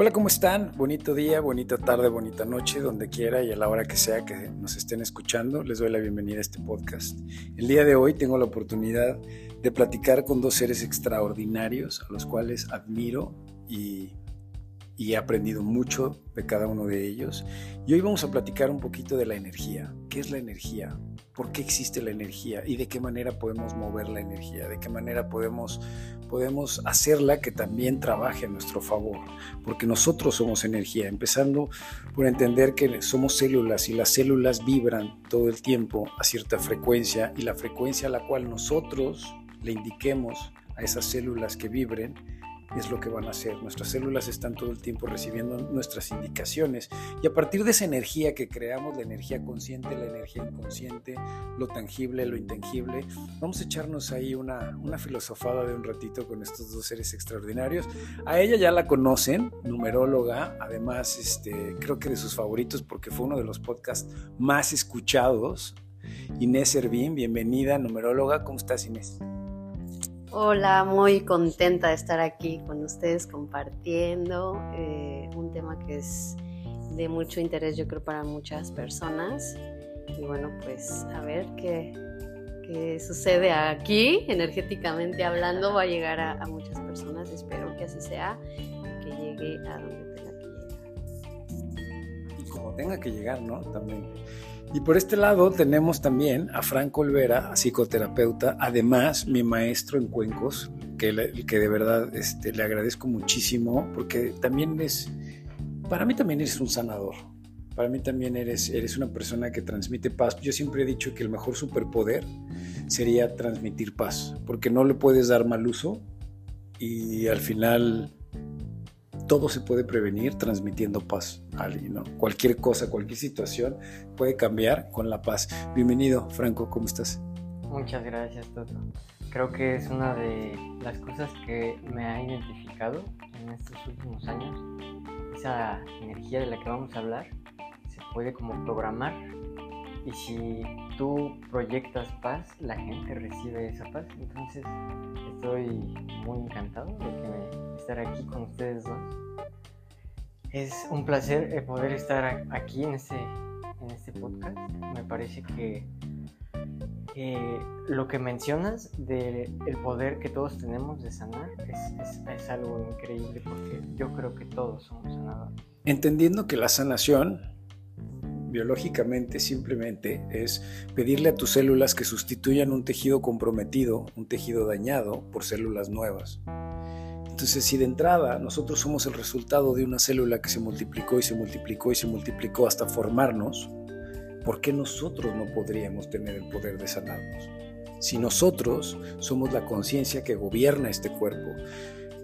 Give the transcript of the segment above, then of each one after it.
Hola, ¿cómo están? Bonito día, bonita tarde, bonita noche, donde quiera y a la hora que sea que nos estén escuchando. Les doy la bienvenida a este podcast. El día de hoy tengo la oportunidad de platicar con dos seres extraordinarios a los cuales admiro y, he aprendido mucho de cada uno de ellos. Y hoy vamos a platicar un poquito de la energía. ¿Qué es la energía? Por qué existe la energía y de qué manera podemos mover la energía, de qué manera podemos, podemos hacerla que también trabaje a nuestro favor, porque nosotros somos energía, empezando por entender que somos células y las células vibran todo el tiempo a cierta frecuencia y la frecuencia a la cual nosotros le indiquemos a esas células que vibren es lo que van a hacer. Nuestras células están todo el tiempo recibiendo nuestras indicaciones y a partir de esa energía que creamos, la energía consciente, la energía inconsciente, lo tangible, lo intangible, vamos a echarnos ahí una, una filosofada de un ratito con estos dos seres extraordinarios. A ella ya la conocen, numeróloga, además este, creo que de sus favoritos porque fue uno de los podcasts más escuchados. Inés Servín, bienvenida, numeróloga, ¿cómo estás Inés? Hola, muy contenta de estar aquí con ustedes compartiendo eh, un tema que es de mucho interés yo creo para muchas personas. Y bueno, pues a ver qué, qué sucede aquí, energéticamente hablando, va a llegar a, muchas personas. Espero que así sea, que llegue a donde tenga que llegar. Y como tenga que llegar, ¿no? También. Y por este lado tenemos también a Franco Olvera, psicoterapeuta, además mi maestro en cuencos, que, que de verdad este, le agradezco muchísimo, porque también es, para mí también eres un sanador, para mí también eres, eres una persona que transmite paz. Yo siempre he dicho que el mejor superpoder sería transmitir paz, porque no le puedes dar mal uso y al final todo se puede prevenir transmitiendo paz a alguien, ¿no? Cualquier cosa, cualquier situación puede cambiar con la paz. Bienvenido, Franco, ¿cómo estás? Muchas gracias, Toto. Creo que es una de las cosas que me ha identificado en estos últimos años. Esa energía de la que vamos a hablar se puede como programar y si tú proyectas paz, la gente recibe esa paz. Entonces estoy muy encantado de que me, estar aquí con ustedes dos. Es un placer eh, poder estar aquí en este, en este podcast. Me parece que lo que mencionas del el poder que todos tenemos de sanar es, es, es algo increíble porque yo creo que todos somos sanadores. Entendiendo que la sanación biológicamente simplemente es pedirle a tus células que sustituyan un tejido comprometido, un tejido dañado, por células nuevas. Entonces, si de entrada nosotros somos el resultado de una célula que se multiplicó y se multiplicó y se multiplicó hasta formarnos, ¿por qué nosotros no podríamos tener el poder de sanarnos? Si nosotros somos la conciencia que gobierna este cuerpo,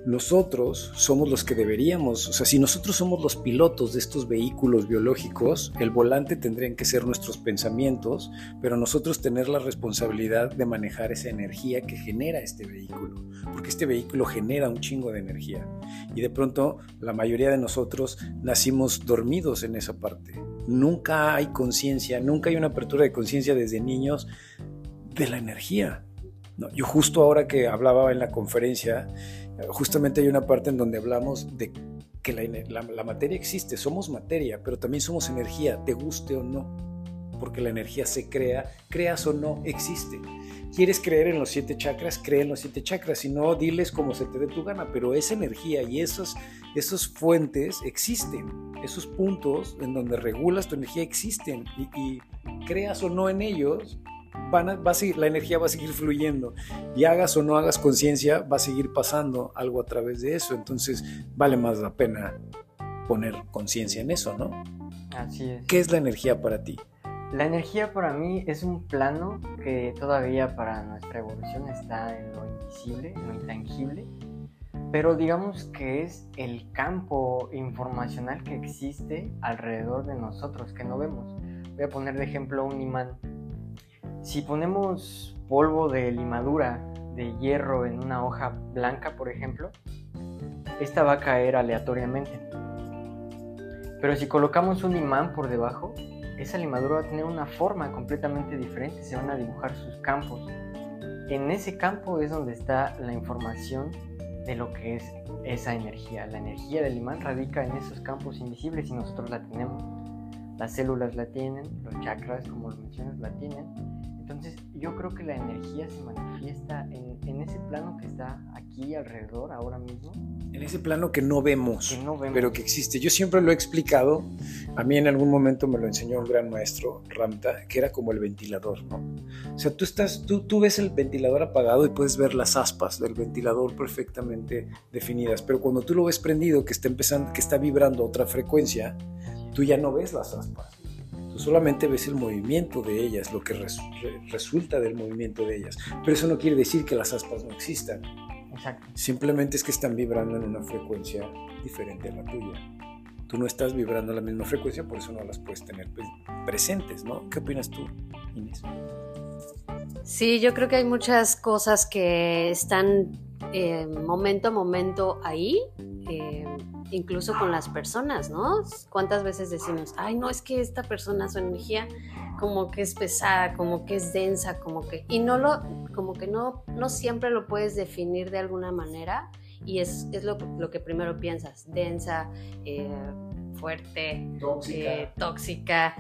nosotros somos los que deberíamos, o sea, si nosotros somos los pilotos de estos vehículos biológicos, el volante tendrían que ser nuestros pensamientos, pero nosotros tener la responsabilidad de manejar esa energía que genera este vehículo, porque este vehículo genera un chingo de energía. Y de pronto la mayoría de nosotros nacimos dormidos en esa parte. Nunca hay conciencia, nunca hay una apertura de conciencia desde niños de la energía. No, yo justo ahora que hablaba en la conferencia, justamente hay una parte en donde hablamos de que la, materia existe, somos materia, pero también somos energía, te guste o no, porque la energía se crea, creas o no, existe. ¿Quieres creer en los siete chakras? Cree en los siete chakras, si no, diles como se te dé tu gana, pero esa energía y esas, esas fuentes existen, esos puntos en donde regulas tu energía existen y creas o no en ellos, van a, va a seguir, la energía va a seguir fluyendo y hagas o no hagas conciencia, va a seguir pasando algo a través de eso. Entonces vale más la pena poner conciencia en eso, ¿no? Así es. ¿Qué es la energía para ti? La energía para mí es un plano que todavía para nuestra evolución está en lo invisible, en lo intangible, pero digamos que es el campo informacional que existe alrededor de nosotros, que no vemos. Voy a poner de ejemplo un imán si ponemos polvo de limadura de hierro en una hoja blanca, por ejemplo, esta va a caer aleatoriamente. Pero si colocamos un imán por debajo, esa limadura va a tener una forma completamente diferente, se van a dibujar sus campos. En ese campo es donde está la información de lo que es esa energía. La energía del imán radica en esos campos invisibles y nosotros la tenemos. Las células la tienen, los chakras, como lo mencionas, la tienen. Entonces yo creo que la energía se manifiesta en, en ese plano que está aquí alrededor ahora mismo en ese plano que no, vemos, que no vemos, pero que existe. Yo siempre lo he explicado, a mí en algún momento me lo enseñó un gran maestro, Ramta, que era como el ventilador, ¿no? O sea, tú, estás, tú, tú ves el ventilador apagado y puedes ver las aspas del ventilador perfectamente definidas, pero cuando tú lo ves prendido, que está empezando, que está vibrando otra frecuencia, tú ya no ves las aspas. Tú solamente ves el movimiento de ellas, lo que resulta del movimiento de ellas. Pero eso no quiere decir que las aspas no existan Simplemente es que están vibrando en una frecuencia diferente a la tuya. Tú no estás vibrando en la misma frecuencia, por eso no las puedes tener presentes, ¿no? ¿Qué opinas tú, Inés? Sí, yo creo que hay muchas cosas que están eh, momento a momento ahí, eh, incluso con las personas, ¿no? ¿Cuántas veces decimos, ay, no, es que esta persona, su energía como que es pesada, como que es densa, como que... Y no lo, como que no, no siempre lo puedes definir de alguna manera y es, es lo, lo, que primero piensas, densa, eh, fuerte, tóxica,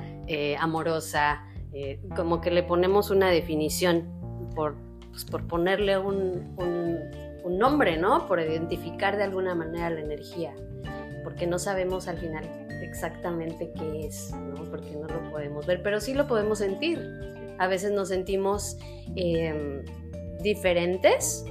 amorosa, como que le ponemos una definición por, pues, por ponerle un, un, un nombre, ¿no? Por identificar de alguna manera la energía, porque no sabemos al final exactamente qué es, ¿no? porque no lo podemos ver, pero sí lo podemos sentir. A veces nos sentimos em, diferentes,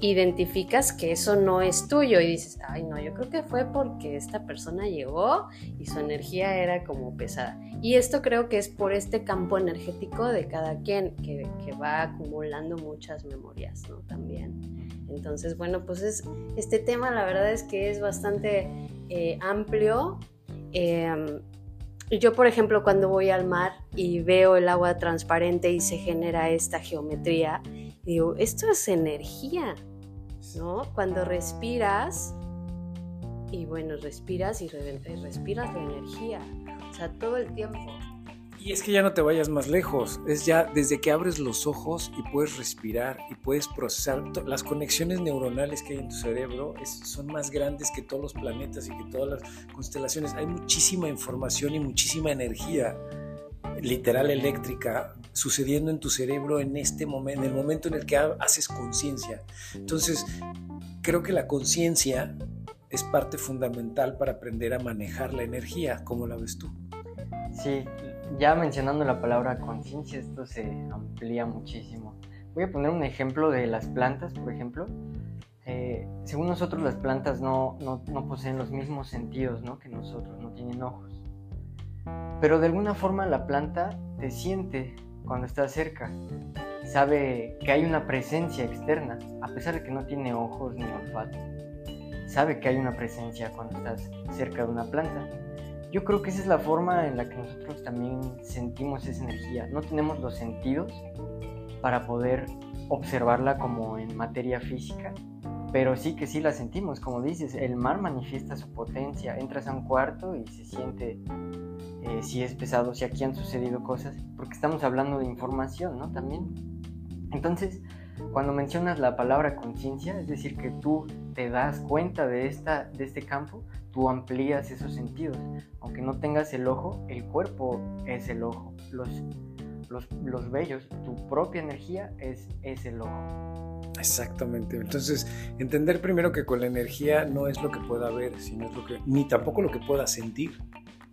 identificas que eso no es tuyo y dices, ay no, yo creo que fue porque esta persona llegó y su energía era como pesada. Y esto creo que es por este campo energético de cada quien que, va acumulando muchas memorias, ¿no? También. Entonces, bueno, pues es, este tema la verdad es que es bastante eh, amplio Em, yo, por ejemplo, cuando voy al mar y veo el agua transparente y se genera esta geometría, digo, esto es energía, ¿no? Cuando respiras, y bueno, respiras y respiras la energía, o sea, todo el tiempo. Y es que ya no te vayas más lejos, es ya desde que abres los ojos y puedes respirar y puedes procesar, las conexiones neuronales que hay en tu cerebro son más grandes que todos los planetas y que todas las constelaciones. Hay muchísima información y muchísima energía literal eléctrica sucediendo en tu cerebro en este momento, en el momento en el que haces conciencia. Entonces, creo que la conciencia es parte fundamental para aprender a manejar la energía. ¿Cómo la ves tú? Sí, ya mencionando la palabra conciencia, esto se amplía muchísimo. Voy a poner un ejemplo de las plantas, por ejemplo. Eh, según nosotros, las plantas no, poseen los mismos sentidos ¿no? que nosotros, no tienen ojos. Pero de alguna forma la planta te siente cuando está cerca. Sabe que hay una presencia externa, a pesar de que no tiene ojos ni olfato. Sabe que hay una presencia cuando estás cerca de una planta yo creo que esa es la forma en la que nosotros también sentimos esa energía. No tenemos los sentidos para poder observarla como en materia física, pero sí que sí la sentimos. Como dices, el mar manifiesta su potencia. Entras a un cuarto y se siente eh, si es pesado, si aquí han sucedido cosas, porque estamos hablando de información, ¿no? También. Entonces, cuando mencionas la palabra conciencia, es decir, que tú te das cuenta de, esta, de este campo, tú amplías esos sentidos. Aunque no tengas el ojo, el cuerpo es el ojo. Los, los, los vellos, tu propia energía es, es el ojo. Exactamente. Entonces, entender primero que con la energía no es lo que pueda ver, sino es lo que, ni tampoco lo que pueda sentir,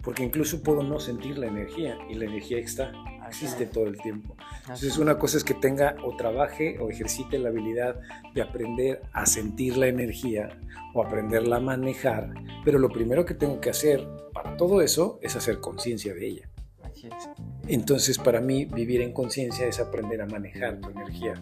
porque incluso puedo no sentir la energía y la energía está existe todo el tiempo. Entonces una cosa es que tenga o trabaje o ejercite la habilidad de aprender a sentir la energía o aprenderla a manejar, pero lo primero que tengo que hacer para todo eso es hacer conciencia de ella. Entonces para mí vivir en conciencia es aprender a manejar tu energía,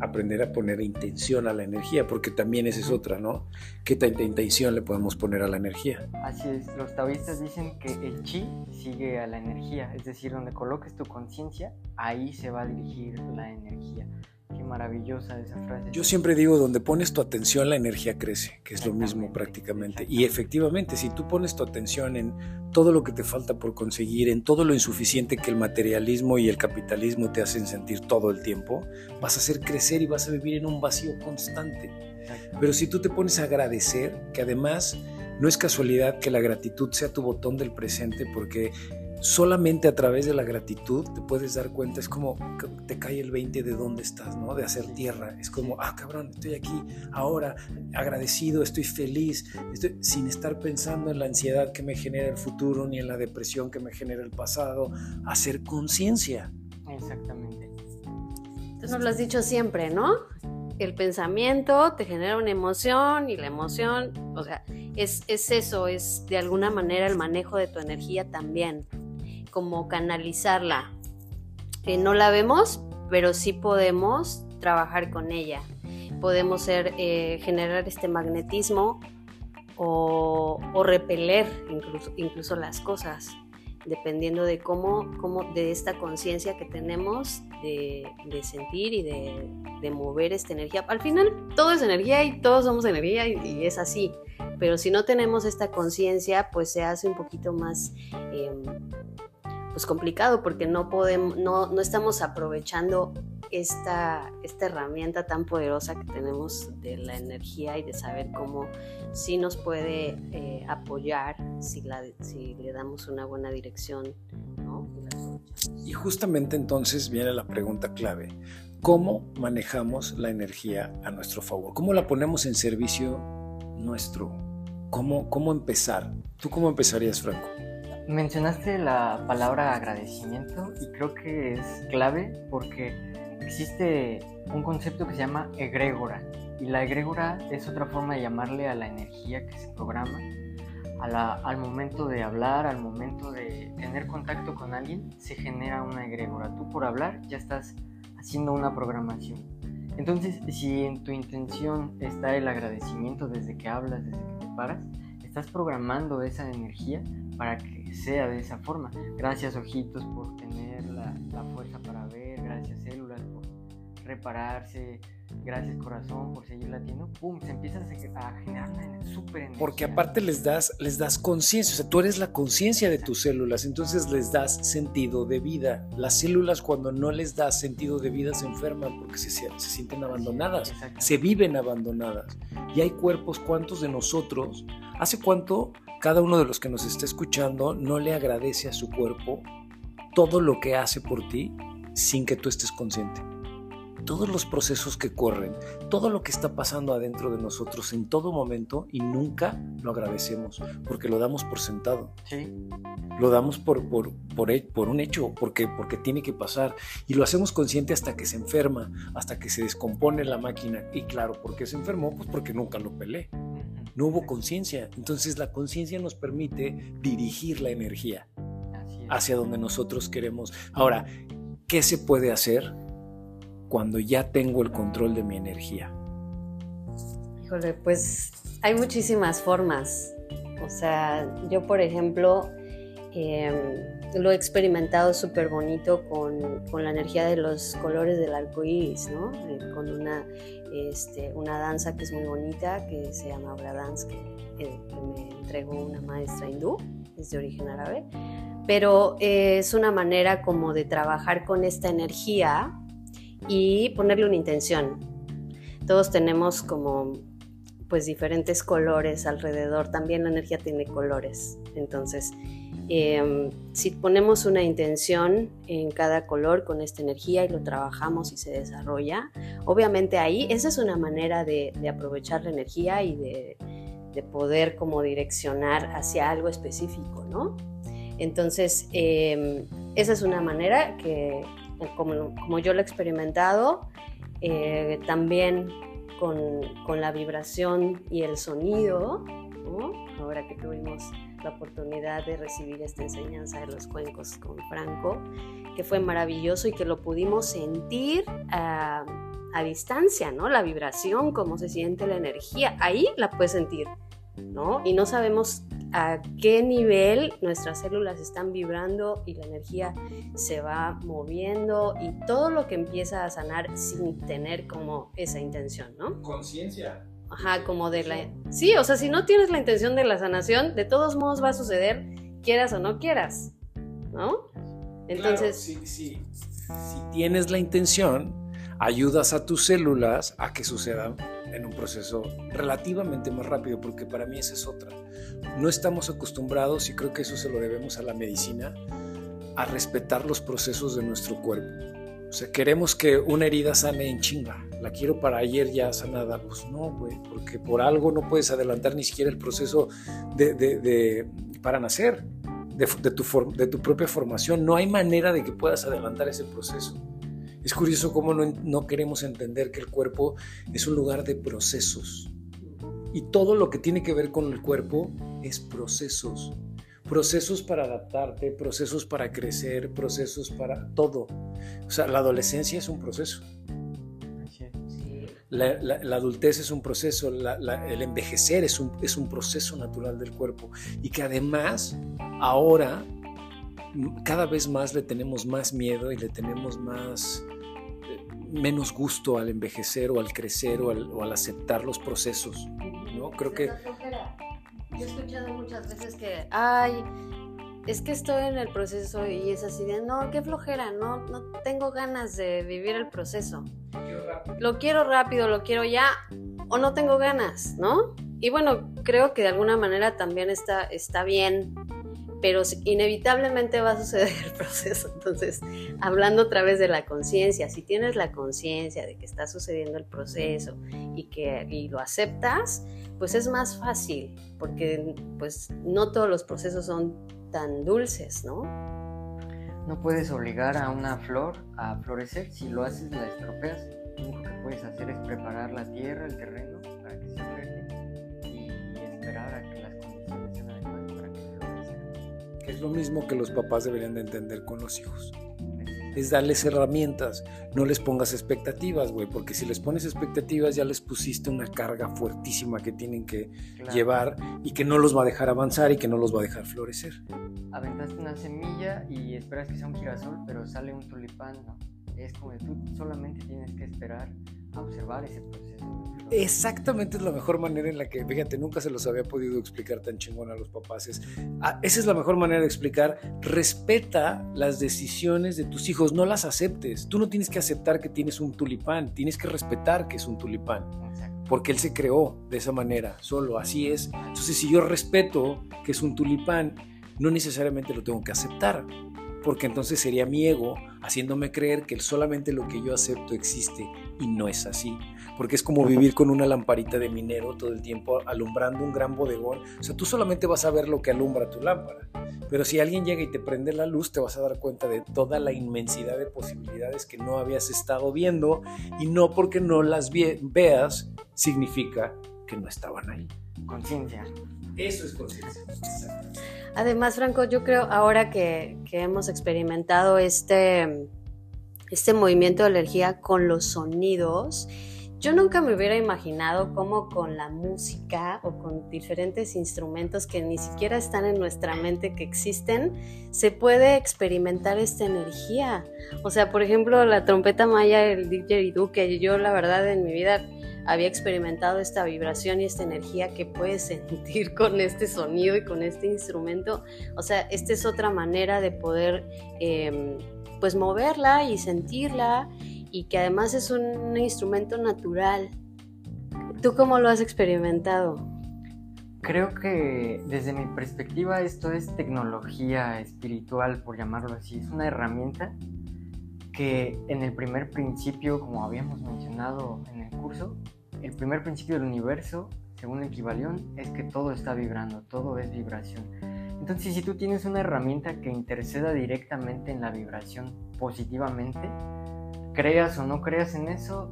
aprender a poner intención a la energía, porque también esa es otra, ¿no? ¿Qué tanta intención le podemos poner a la energía? Así es, los taoístas dicen que el chi sigue a la energía, es decir, donde coloques tu conciencia, ahí se va a dirigir la energía. Qué maravillosa esa frase. Yo siempre digo, donde pones tu atención, la energía crece, que es lo mismo prácticamente. Y efectivamente, si tú pones tu atención en todo lo que te falta por conseguir, en todo lo insuficiente que el materialismo y el capitalismo te hacen sentir todo el tiempo, vas a hacer crecer y vas a vivir en un vacío constante. Pero si tú te pones a agradecer, que además no es casualidad que la gratitud sea tu botón del presente, porque solamente a través de la gratitud te puedes dar cuenta, es como te cae el 20 de dónde estás, ¿no? De hacer tierra. Es como, ah, cabrón, estoy aquí ahora, agradecido, estoy feliz, estoy, sin estar pensando en la ansiedad que me genera el futuro ni en la depresión que me genera el pasado. Hacer conciencia. Exactamente. Tú nos lo has dicho siempre, ¿no? El pensamiento te genera una emoción y la emoción, o sea, es, es eso, es de alguna manera el manejo de tu energía también como canalizarla. no la vemos, pero sí podemos trabajar con ella. Podemos ser, eh, generar este magnetismo o, repeler incluso, incluso, las cosas, dependiendo de cómo, cómo de esta conciencia que tenemos de, sentir y de, mover esta energía. Al final todo es energía y todos somos energía y, es así. Pero si no tenemos esta conciencia, pues se hace un poquito más em, pues complicado porque no podemos, no, no estamos aprovechando esta, esta herramienta tan poderosa que tenemos de la energía y de saber cómo sí nos puede eh, apoyar si, la, si le damos una buena dirección. Y justamente entonces viene la pregunta clave. ¿Cómo manejamos la energía a nuestro favor? ¿Cómo la ponemos en servicio nuestro? ¿Cómo, cómo empezar? ¿Tú cómo empezarías, Franco? Mencionaste la palabra agradecimiento y creo que es clave porque existe un concepto que se llama egrégora y la egrégora es otra forma de llamarle a la energía que se programa al momento de hablar, al momento de tener contacto con alguien, se genera una egrégora. Tú por hablar ya estás haciendo una programación. Entonces, si en tu intención está el agradecimiento desde que hablas, desde que te paras, estás programando esa energía para que sea de esa forma. Gracias ojitos por tener la, fuerza para ver, gracias células por repararse, gracias corazón por seguir latiendo, pum, se empieza a generar una energía. Porque aparte les das, les das conciencia, o sea, tú eres la conciencia de tus células, entonces les das sentido de vida. Las células cuando no les das sentido de vida se enferman porque se, se sienten abandonadas, se viven abandonadas. Y hay cuerpos, ¿cuántos de nosotros ¿Hace cuánto cada uno de los que nos está escuchando no le agradece a su cuerpo todo lo que hace por ti sin que tú estés consciente? Todos los procesos que corren, todo lo que está pasando adentro de nosotros en todo momento y nunca lo agradecemos porque lo damos por sentado. Sí. Lo damos por, por, por, por un hecho, porque, porque tiene que pasar. Y lo hacemos consciente hasta que se enferma, hasta que se descompone la máquina. Y claro, ¿por qué se enfermó? Pues porque nunca lo pelé no hubo conciencia. Entonces la conciencia nos permite dirigir la energía hacia donde nosotros queremos. Ahora, ¿qué se puede hacer cuando ya tengo el control de mi energía? Híjole, pues hay muchísimas formas. O sea, yo por ejemplo em, lo he experimentado súper bonito con, la energía de los colores del arco iris, ¿no? Eh, con una este, una danza que es muy bonita, que se llama Abra Dance, que, me entregó una maestra hindú, es de origen árabe, pero eh, es una manera como de trabajar con esta energía y ponerle una intención. Todos tenemos como pues diferentes colores alrededor, también la energía tiene colores, entonces Em, si ponemos una intención en cada color con esta energía y lo trabajamos y se desarrolla, obviamente ahí esa es una manera de, aprovechar la energía y de, poder como direccionar hacia algo específico, ¿no? Entonces, em, esa es una manera que, como, yo lo he experimentado, eh, también con, con, la vibración y el sonido, ahora que tuvimos la oportunidad de recibir esta enseñanza de los cuencos con Franco, que fue maravilloso y que lo pudimos sentir a, distancia, ¿no? La vibración, cómo se siente la energía, ahí la puedes sentir, ¿no? Y no sabemos a qué nivel nuestras células están vibrando y la energía se va moviendo y todo lo que empieza a sanar sin tener como esa intención, ¿no? Conciencia. Ajá, como de la... Sí, o sea, si no tienes la intención de la sanación, de todos modos va a suceder, quieras o no quieras, ¿no? Entonces... si tienes la intención, ayudas a tus células a que sucedan en un proceso relativamente más rápido, porque para mí esa es otra. No estamos acostumbrados, y creo que eso se lo debemos a la medicina, a respetar los procesos de nuestro cuerpo. O sea, queremos que una herida sane en chinga. La quiero para ayer ya sanada. Pues no, güey, porque por algo no puedes adelantar ni siquiera el proceso de, de, para nacer, de, tu de tu propia formación. No hay manera de que puedas adelantar ese proceso. Es curioso cómo no, queremos entender que el cuerpo es un lugar de procesos. Y todo lo que tiene que ver con el cuerpo es procesos. Procesos para adaptarte, procesos para crecer, procesos para todo. O sea, la adolescencia es un proceso. La, adultez es un proceso, el envejecer es un, es un proceso natural del cuerpo. Y que además, ahora, cada vez más le tenemos más miedo y le tenemos más menos gusto al envejecer o al crecer o al, aceptar los procesos. ¿no? Creo que... Yo he escuchado muchas veces que, ay, es que estoy en el proceso y es así de, no, qué flojera, no, no tengo ganas de vivir el proceso. Lo quiero rápido, lo quiero ya, o no tengo ganas, ¿no? Y bueno, creo que de alguna manera también está, está bien pero inevitablemente va a suceder el proceso. Entonces, hablando otra vez de la conciencia, si tienes la conciencia de que está sucediendo el proceso y que y lo aceptas, pues es más fácil, porque pues no todos los procesos son tan dulces, ¿no? No puedes obligar a una flor a florecer, si lo haces la estropeas. Lo único que puedes hacer es preparar la tierra, el terreno para que es lo mismo que los papás deberían de entender con los hijos. Es darles herramientas, no les pongas expectativas, güey, porque si les pones expectativas ya les pusiste una carga fuertísima que tienen que llevar y que no los va a dejar avanzar y que no los va a dejar florecer. Aventaste una semilla y esperas que sea un girasol, pero sale un tulipán, ¿no? Es como tú solamente tienes que esperar a observar ese proceso exactamente es la mejor manera en la que, fíjate, nunca se los había podido explicar tan chingón a los papás. Ah, esa es la mejor manera de explicar. Respeta las decisiones de tus hijos, no las aceptes. Tú no tienes que aceptar que tienes un tulipán, tienes que respetar que es un tulipán. Porque él se creó de esa manera, solo así es. Entonces, si yo respeto que es un tulipán, no necesariamente lo tengo que aceptar porque entonces sería mi ego haciéndome creer que solamente lo que yo acepto existe y no es así. Porque es como vivir con una lamparita de minero todo el tiempo alumbrando un gran bodegón. O sea, tú solamente vas a ver lo que alumbra tu lámpara. Pero si alguien llega y te prende la luz, te vas a dar cuenta de toda la inmensidad de posibilidades que no habías estado viendo y no porque no las veas significa que no estaban ahí. Conciencia. Eso es conciencia. Además, Franco, yo creo ahora que, hemos experimentado este, este movimiento de energía con los sonidos, yo nunca me hubiera imaginado cómo con la música o con diferentes instrumentos que ni siquiera están en nuestra mente que existen, se puede experimentar esta energía. O sea, por ejemplo, la trompeta maya, el didgeridoo, que yo la verdad en mi vida había experimentado esta vibración y esta energía que puedes sentir con este sonido y con este instrumento. O sea, esta es otra manera de poder em, pues moverla y sentirla y que además es un instrumento natural. ¿Tú cómo lo has experimentado? Creo que desde mi perspectiva esto es tecnología espiritual, por llamarlo así. Es una herramienta que en el primer principio, como habíamos mencionado en el curso, el primer principio del universo, según el Kibalión, es que todo está vibrando, todo es vibración. Entonces, si tú tienes una herramienta que interceda directamente en la vibración positivamente, creas o no creas en eso,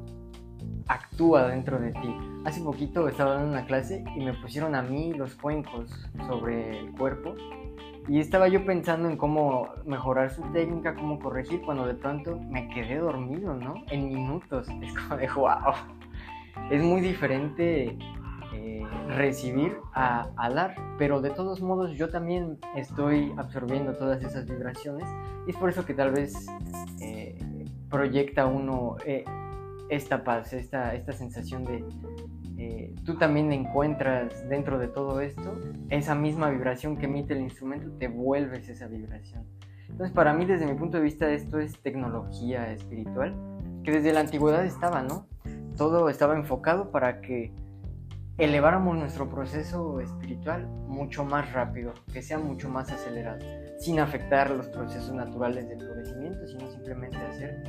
actúa dentro de ti. Hace poquito estaba dando una clase y me pusieron a mí los cuencos sobre el cuerpo y estaba yo pensando en cómo mejorar su técnica, cómo corregir, cuando de pronto me quedé dormido, ¿no? En minutos. Es como de wow es muy diferente eh, recibir a, dar, pero de todos modos yo también estoy absorbiendo todas esas vibraciones y es por eso que tal vez eh, proyecta uno eh, esta paz, esta, esta sensación de tú también encuentras dentro de todo esto esa misma vibración que emite el instrumento, te vuelves esa vibración. Entonces para mí desde mi punto de vista esto es tecnología espiritual que desde la antigüedad estaba, ¿no? Todo estaba enfocado para que eleváramos nuestro proceso espiritual mucho más rápido, que sea mucho más acelerado, sin afectar los procesos naturales de florecimiento, sino simplemente hacer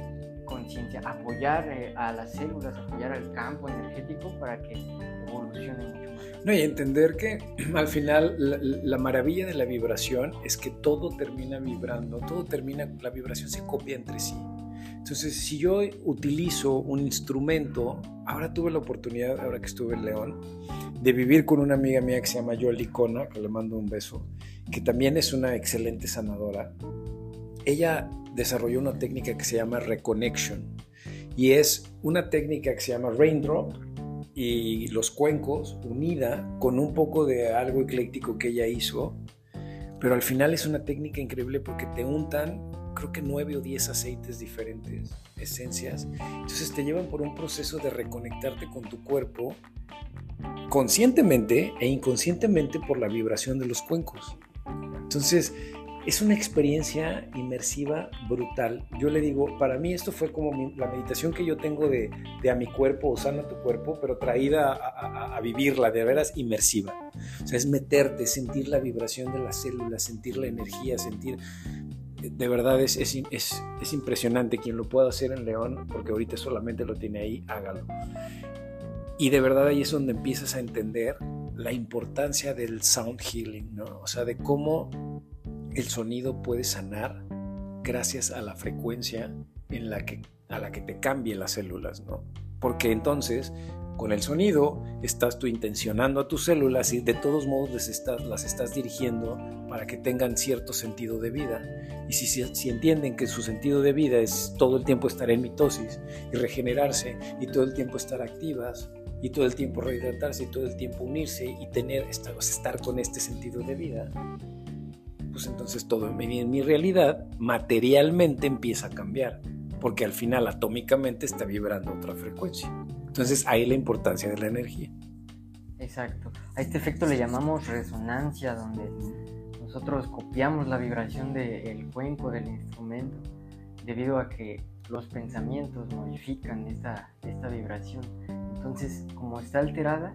conciencia, apoyar eh, a las células, apoyar al campo energético para que evolucione mucho más. No, y entender que al final la, la, maravilla de la vibración es que todo termina vibrando, todo termina, la vibración se copia entre sí. Entonces, si yo utilizo un instrumento, ahora tuve la oportunidad, ahora que estuve en León, de vivir con una amiga mía que se llama Yoli Kona, que le mando un beso, que también es una excelente sanadora. Ella desarrolló una técnica que se llama Reconnection y es una técnica que se llama Raindrop y los cuencos unida con un poco de algo ecléctico que ella hizo, pero al final es una técnica increíble porque te untan creo que nueve o diez aceites diferentes, esencias. Entonces te llevan por un proceso de reconectarte con tu cuerpo conscientemente e inconscientemente por la vibración de los cuencos. Entonces, es una experiencia inmersiva brutal. Yo le digo, para mí esto fue como la meditación que yo tengo de, de, a mi cuerpo o sana tu cuerpo, pero traída a, a, vivirla, de veras inmersiva. O sea, es meterte, sentir la vibración de las células, sentir la energía, sentir de verdad es, es, es, impresionante quien lo pueda hacer en León, porque ahorita solamente lo tiene ahí, hágalo. Y de verdad ahí es donde empiezas a entender la importancia del sound healing, ¿no? O sea, de cómo el sonido puede sanar gracias a la frecuencia en la que, a la que te cambien las células, ¿no? Porque entonces con el sonido estás tú intencionando a tus células y de todos modos les las estás dirigiendo para que tengan cierto sentido de vida. Y si, si, entienden que su sentido de vida es todo el tiempo estar en mitosis y regenerarse y todo el tiempo estar activas y todo el tiempo rehidratarse y todo el tiempo unirse y tener estar, estar con este sentido de vida, pues entonces todo en mi, en mi realidad materialmente empieza a cambiar porque al final atómicamente está vibrando otra frecuencia. Entonces ahí la importancia de la energía. Exacto. A este efecto le llamamos resonancia, donde nosotros copiamos la vibración del cuenco del instrumento, debido a que los pensamientos modifican esta, esta vibración. Entonces, como está alterada,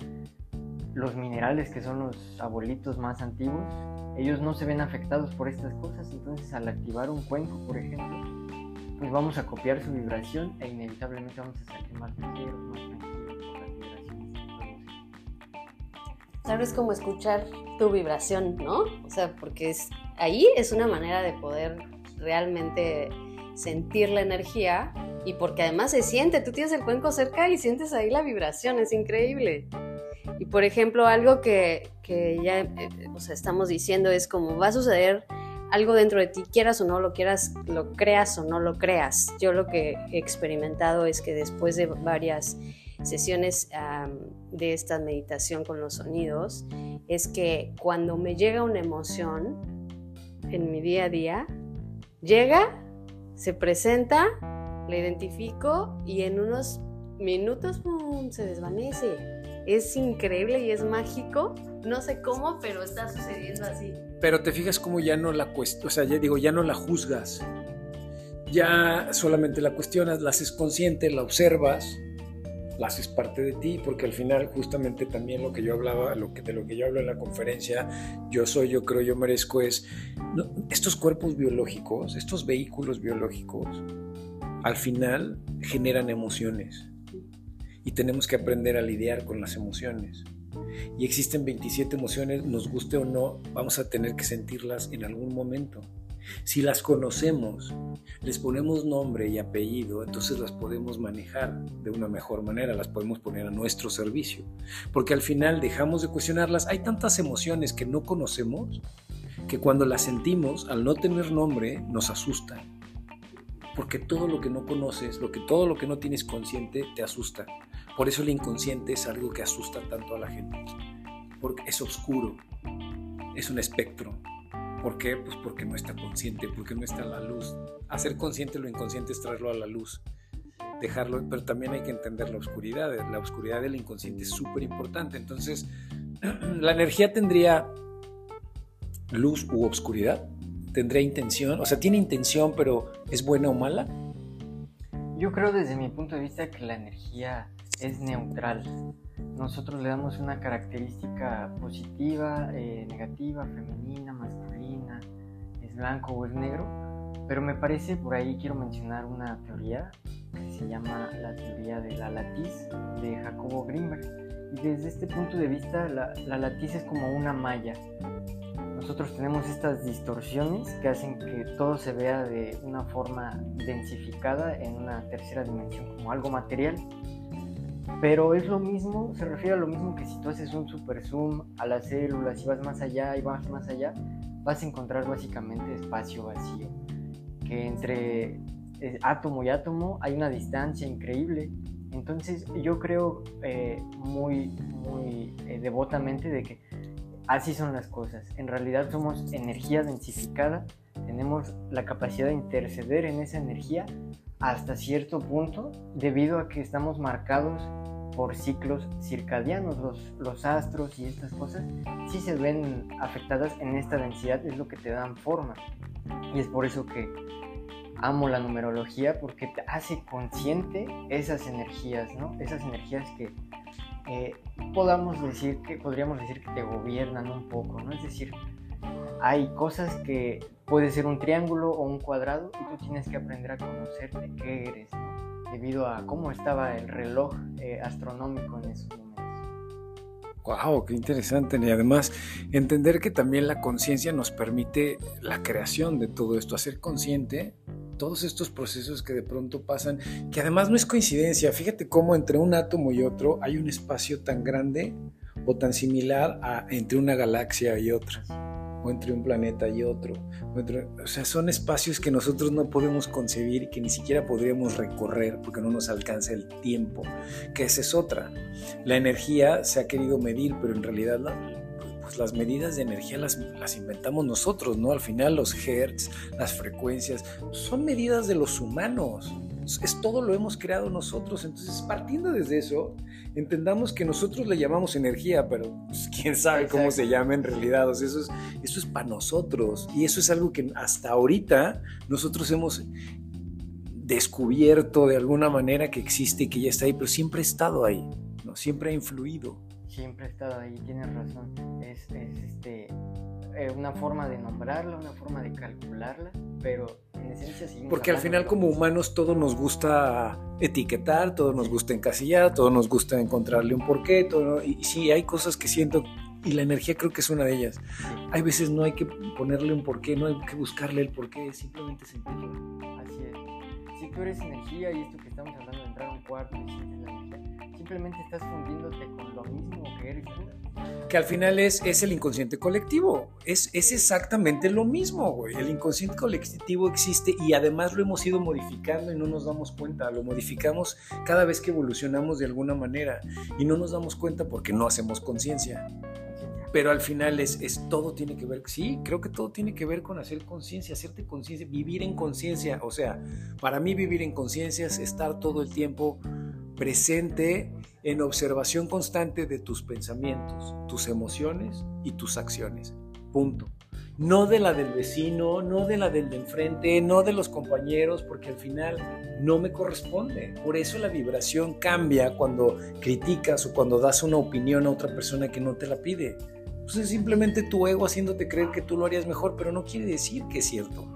los minerales que son los abuelitos más antiguos, ellos no se ven afectados por estas cosas. Entonces, al activar un cuenco, por ejemplo, pues vamos a copiar su vibración e inevitablemente vamos a sentir más ligeros, más tranquilos por escuchar tu vibración, ¿no? O sea, porque es, ahí es una manera de poder realmente sentir la energía y porque además se siente, tú tienes el cuenco cerca y sientes ahí la vibración, es increíble. Y por ejemplo, algo que, ya eh, o sea, estamos diciendo es como va a suceder algo dentro de ti, quieras o no lo quieras, lo creas o no lo creas. Yo lo que he experimentado es que después de varias sesiones de esta meditación con los sonidos, es que cuando me llega una emoción en mi día a día, llega, se presenta, la identifico y en unos minutos se desvanece. Es increíble y es mágico. No sé cómo, pero está sucediendo así. Pero te fijas cómo ya no la cuestionas, o sea, ya digo, ya no la juzgas. Ya solamente la cuestionas, la haces consciente, la observas, la haces parte de ti, porque al final justamente también lo que yo hablaba, de lo que yo hablo en la conferencia, yo soy, yo creo, yo merezco, es estos cuerpos biológicos, estos vehículos biológicos, al final generan emociones y tenemos que aprender a lidiar con las emociones y existen 27 emociones, nos guste o no, vamos a tener que sentirlas en algún momento. Si las conocemos, les ponemos nombre y apellido, entonces las podemos manejar de una mejor manera, las podemos poner a nuestro servicio. Porque al final dejamos de cuestionarlas. Hay tantas emociones que no conocemos que cuando las sentimos, al no tener nombre, nos asustan. Porque todo lo que no conoces, lo que, todo lo que no tienes consciente, te asusta Por eso el inconsciente es algo que asusta tanto a la gente, porque es oscuro, es un espectro. ¿Por qué? Pues porque no está consciente, porque no está a la luz. Hacer consciente lo inconsciente es traerlo a la luz dejarlo, pero también hay que entender la oscuridad. La oscuridad del inconsciente es súper importante. Entonces, la energía tendría luz u obscuridad, tendría intención, o sea, tiene intención, pero ¿es buena o mala? Yo creo desde mi punto de vista que la energía es neutral. Nosotros le damos una característica positiva, eh, negativa, femenina, masculina, es blanco o es negro, pero me parece, por ahí quiero mencionar una teoría que se llama la teoría de la latiz de Jacobo Grimberg. Y desde este punto de vista, la, la latiz es como una malla. Nosotros tenemos estas distorsiones que hacen que todo se vea de una forma densificada en una tercera dimensión, como algo material. Pero es lo mismo, se refiere a lo mismo que si tú haces un super zoom a las células y vas más allá y vas más allá, vas a encontrar básicamente espacio vacío. Que entre átomo y átomo hay una distancia increíble. Entonces yo creo eh, muy, muy eh, devotamente de que así son las cosas. En realidad somos energía densificada, tenemos la capacidad de interceder en esa energía hasta cierto punto debido a que estamos marcados por ciclos circadianos, los, los astros y estas cosas, si se ven afectadas en esta densidad, es lo que te dan forma. Y es por eso que amo la numerología porque te hace consciente esas energías, ¿no? Esas energías que eh, podamos decir que podríamos decir que te gobiernan un poco, ¿no? Es decir, hay cosas que puede ser un triángulo o un cuadrado y tú tienes que aprender a conocerte qué eres, ¿no? Debido a cómo estaba el reloj eh, astronómico en esos momentos. Wow, qué interesante. Y además, entender que también la conciencia nos permite la creación de todo esto, hacer consciente todos estos procesos que de pronto pasan, que además no es coincidencia. Fíjate cómo entre un átomo y otro hay un espacio tan grande o tan similar a entre una galaxia y otra, o entre un planeta y otro. O, sea, son espacios que nosotros no podemos concebir y que ni siquiera podríamos recorrer porque no nos alcanza el tiempo, que esa es otra. La energía se ha querido medir, pero en realidad pues, las medidas de energía las, las, inventamos nosotros, ¿no? Al final los hertz, las frecuencias, son medidas de los humanos. Es, todo lo hemos creado nosotros. Entonces, partiendo desde eso, entendamos que nosotros le llamamos energía, pero pues, quién sabe cómo se llama en realidad. eso es, eso es para nosotros. Y eso es algo que hasta ahorita nosotros hemos descubierto de alguna manera que existe y que ya está ahí, pero siempre ha estado ahí, ¿no? siempre ha influido siempre ha estado ahí, tienes razón. Es, este, eh, una forma de nombrarla, una forma de calcularla, pero en esencia sí. Porque al final como humanos todo nos gusta etiquetar, todo nos gusta encasillar, todo nos gusta encontrarle un porqué, todo, y, sí, hay cosas que siento y la energía creo que es una de ellas. Hay veces no hay que ponerle un porqué, no hay que buscarle el porqué, simplemente sentirlo. Así tú eres energía y esto que estamos hablando de entrar a un cuarto y sientes la energía, simplemente estás fundiéndote con lo mismo que eres tú. Que al final es, es el inconsciente colectivo. Es, es exactamente lo mismo, güey. El inconsciente colectivo existe y además lo hemos ido modificando y no nos damos cuenta. Lo modificamos cada vez que evolucionamos de alguna manera y no nos damos cuenta porque no hacemos conciencia pero al final es, es, todo tiene que ver, sí, creo que todo tiene que ver con hacer conciencia, hacerte conciencia, vivir en conciencia. O sea, para mí vivir en conciencia es estar todo el tiempo presente en observación constante de tus pensamientos, tus emociones y tus acciones. Punto. No de la del vecino, no de la del de enfrente, no de los compañeros, porque al final no me corresponde. Por eso la vibración cambia cuando criticas o cuando das una opinión a otra persona que no te la pide. Pues es simplemente tu ego haciéndote creer que tú lo harías mejor, pero no quiere decir que es cierto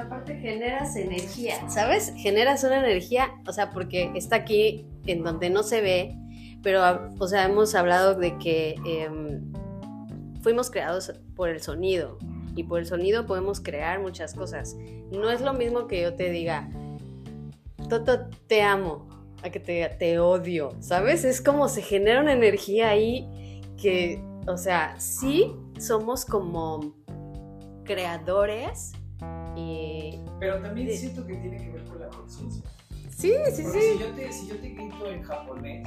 aparte generas energía, ¿sabes? Generas una energía, o sea, porque está aquí en donde no se ve, pero, o sea, hemos hablado de que em, fuimos creados por el sonido y por el sonido podemos crear muchas cosas. No es lo mismo que yo te diga, Toto, te amo, a que te, te odio, ¿sabes? Es como se genera una energía ahí que, o sea, sí somos como creadores pero también siento que tiene que ver con la conciencia. Sí, sí, Porque sí. Si yo, te, si yo te grito en japonés,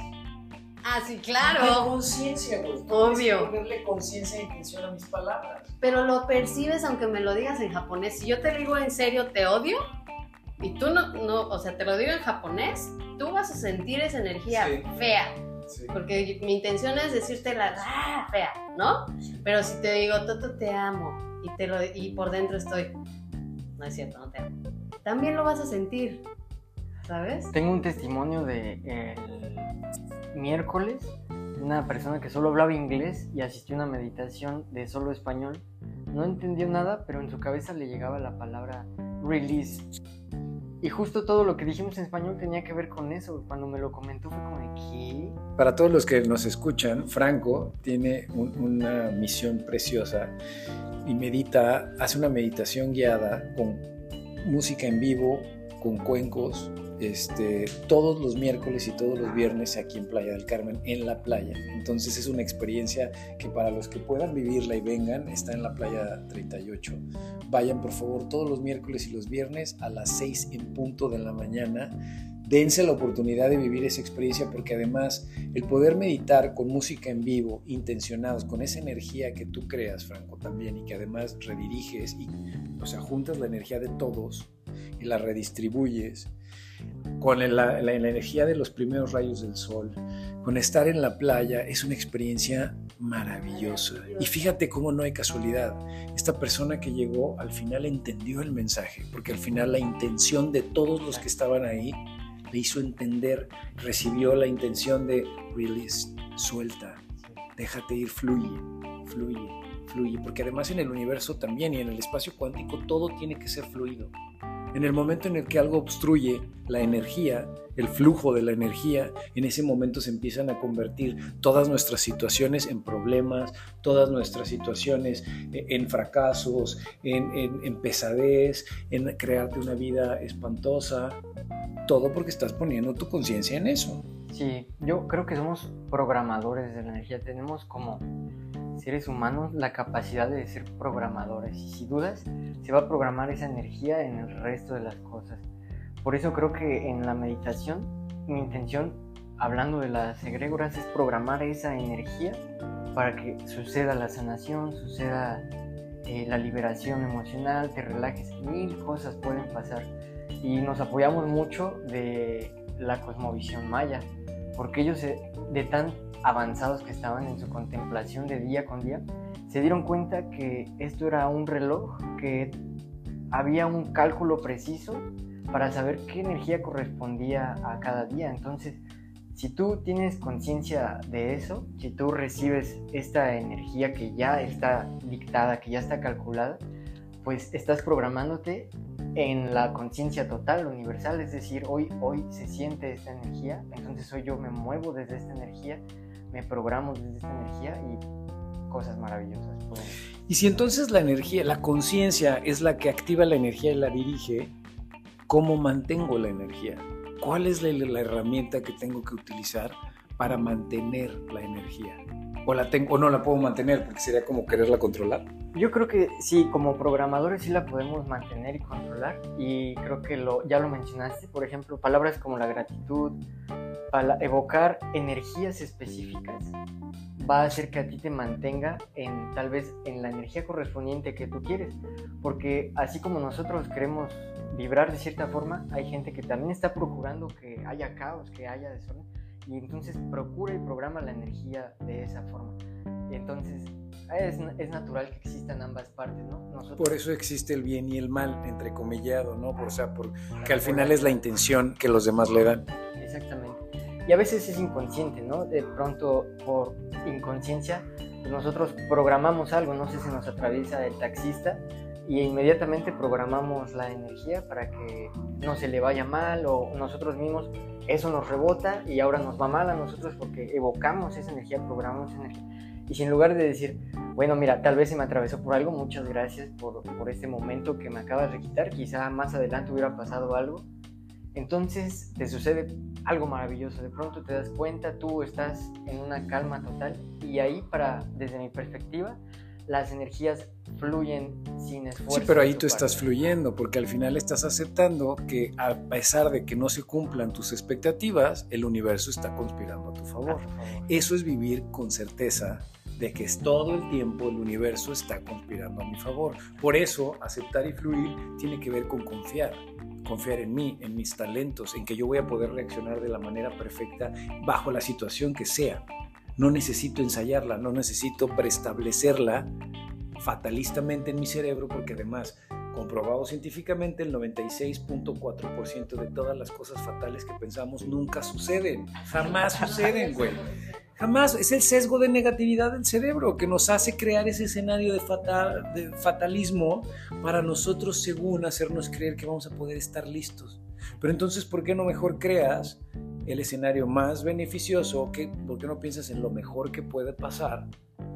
Ah, sí, claro. conciencia, güey. Obvio. ponerle conciencia e intención a mis palabras. Pero lo percibes aunque me lo digas en japonés. Si yo te digo en serio, te odio, y tú no, no, o sea, te lo digo en japonés, tú vas a sentir esa energía Sí. fea. Sí. Porque mi intención es decirte la ah, fea, ¿no? Pero si te digo, Toto, te amo, y, te lo, y por dentro estoy, no es cierto, no te amo. También lo vas a sentir, ¿sabes? Tengo un testimonio de el miércoles de una persona que solo hablaba inglés y asistió a una meditación de solo español. No entendió nada, pero en su cabeza le llegaba la palabra release. Y justo todo lo que dijimos en español tenía que ver con eso. Cuando me lo comentó fue como de ¿qué? Para todos los que nos escuchan, Franco tiene un- una misión preciosa y medita, hace una meditación guiada con música en vivo, con cuencos, este, todos los miércoles y todos los viernes aquí en Playa del Carmen, en la playa. Entonces es una experiencia que para los que puedan vivirla y vengan, está en la playa 38. Vayan por favor todos los miércoles y los viernes a las 6 en punto de la mañana. Dense la oportunidad de vivir esa experiencia porque además el poder meditar con música en vivo, intencionados, con esa energía que tú creas, Franco, también, y que además rediriges, y, o sea, juntas la energía de todos y la redistribuyes, con la, energía de los primeros rayos del sol, con estar en la playa, es una experiencia maravillosa. Y fíjate cómo no hay casualidad. Esta persona que llegó al final entendió el mensaje, porque al final la intención de todos los que estaban ahí le hizo entender, recibió la intención de release, suelta, déjate ir, fluye, fluye, fluye, porque además en el universo también y en el espacio cuántico todo tiene que ser fluido. En el momento en el que algo obstruye la energía, el flujo de la energía, en ese momento se empiezan a convertir todas nuestras situaciones en problemas, todas nuestras situaciones eh, en fracasos, en, en- en pesadez, en crearte una vida espantosa, todo porque estás poniendo tu conciencia en eso. Sí, yo creo que somos programadores de la energía. Tenemos como seres humanos la capacidad de ser programadores. Y si dudas, se va a programar esa energía en el resto de las cosas. Por eso creo que en la meditación, mi intención, hablando de las egregoras, es programar esa energía para que suceda la sanación, suceda eh, la liberación emocional, te relajes. Mil cosas pueden pasar. Y nos apoyamos mucho de la cosmovisión maya, porque ellos eh, de tan avanzados que estaban en su contemplación de día con día, se dieron cuenta que esto era un reloj, que había un cálculo preciso para saber qué energía correspondía a cada día. Entonces, si tú tienes conciencia de eso, si tú recibes esta energía que ya está dictada, que ya está calculada, pues estás programándote en la conciencia total, universal, es decir, hoy, hoy se siente esta energía, entonces hoy yo me muevo desde esta energía, me programo desde esta energía y cosas maravillosas. pueden- Y si entonces la energía, la conciencia es la que activa la energía y la dirige, ¿cómo mantengo la energía? ¿Cuál es la, la herramienta que tengo que utilizar para mantener la energía? ¿O, la tengo, o no la puedo mantener porque sería como quererla controlar? Yo creo que sí, como programadores sí la podemos mantener y controlar y creo que lo, ya lo mencionaste, por ejemplo, palabras como la gratitud, para evocar energías específicas va a hacer que a ti te mantenga en tal vez en la energía correspondiente que tú quieres, porque así como nosotros queremos vibrar de cierta forma, hay gente que también está procurando que haya caos, que haya desorden y entonces procura y programa la energía de esa forma. Entonces es, es natural que existan ambas partes, ¿no? Nosotros, Por eso existe el bien y el mal, entrecomillado, ¿no? Por, o sea, por, que al final es la intención que los demás le dan. Exactamente. Y a veces es inconsciente, ¿no? De pronto, por inconsciencia, pues nosotros programamos algo, no sé si nos atraviesa el taxista y inmediatamente programamos la energía para que no se le vaya mal o nosotros mismos eso nos rebota y ahora nos va mal a nosotros porque evocamos esa energía, programamos esa energía. Y si en lugar de decir, bueno, mira, tal vez se me atravesó por algo, muchas gracias por, por este momento que me acabas de quitar, quizá más adelante hubiera pasado algo, entonces te sucede algo maravilloso. De pronto te das cuenta, tú estás en una calma total y ahí para, desde mi perspectiva, las energías fluyen sin esfuerzo. Sí, pero ahí tú estás fluyendo, porque al final estás aceptando que a pesar de que no se cumplan tus expectativas, el universo está conspirando a tu favor. Eso es vivir con certeza de que es todo el tiempo el universo está conspirando a mi favor. Por eso, aceptar y fluir tiene que ver con confiar. Confiar en mí, en mis talentos, en que yo voy a poder reaccionar de la manera perfecta bajo la situación que sea. No necesito ensayarla, no necesito preestablecerla fatalistamente en mi cerebro porque además, comprobado científicamente, el 96.4% de todas las cosas fatales que pensamos nunca suceden. Jamás suceden, güey. Jamás. Es el sesgo de negatividad del cerebro que nos hace crear ese escenario de, fatal, de fatalismo para nosotros, según hacernos creer que vamos a poder estar listos. Pero entonces, ¿por qué no mejor creas el escenario más beneficioso? ¿Por qué no piensas en lo mejor que puede pasar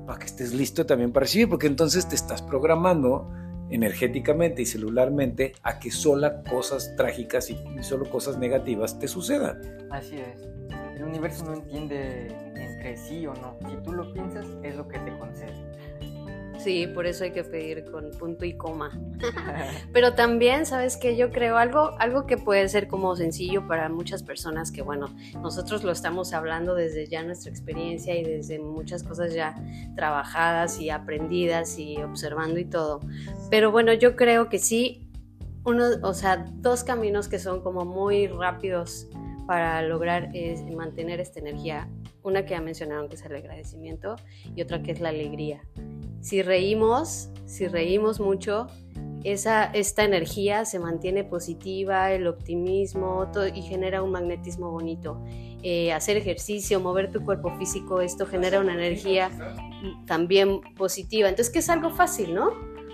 para que estés listo también para recibir? Porque entonces te estás programando energéticamente y celularmente a que solo cosas trágicas y solo cosas negativas te sucedan. Así es. El universo no entiende entre sí o no. Si tú lo piensas, es lo que te concede. Sí, por eso hay que pedir con punto y coma. Pero también, ¿sabes que Yo creo algo, algo que puede ser como sencillo para muchas personas que, bueno, nosotros lo estamos hablando desde ya nuestra experiencia y desde muchas cosas ya trabajadas y aprendidas y observando y todo. Pero bueno, yo creo que sí, uno, o sea, dos caminos que son como muy rápidos para lograr es mantener esta energía. Una que ya mencionaron que es el agradecimiento y otra que es la alegría. Si reímos, si reímos mucho, esa, esta energía se mantiene positiva, el optimismo todo, y genera un magnetismo bonito. Eh, hacer ejercicio, mover tu cuerpo físico, esto genera una energía también positiva. Entonces, que es algo fácil, ¿no?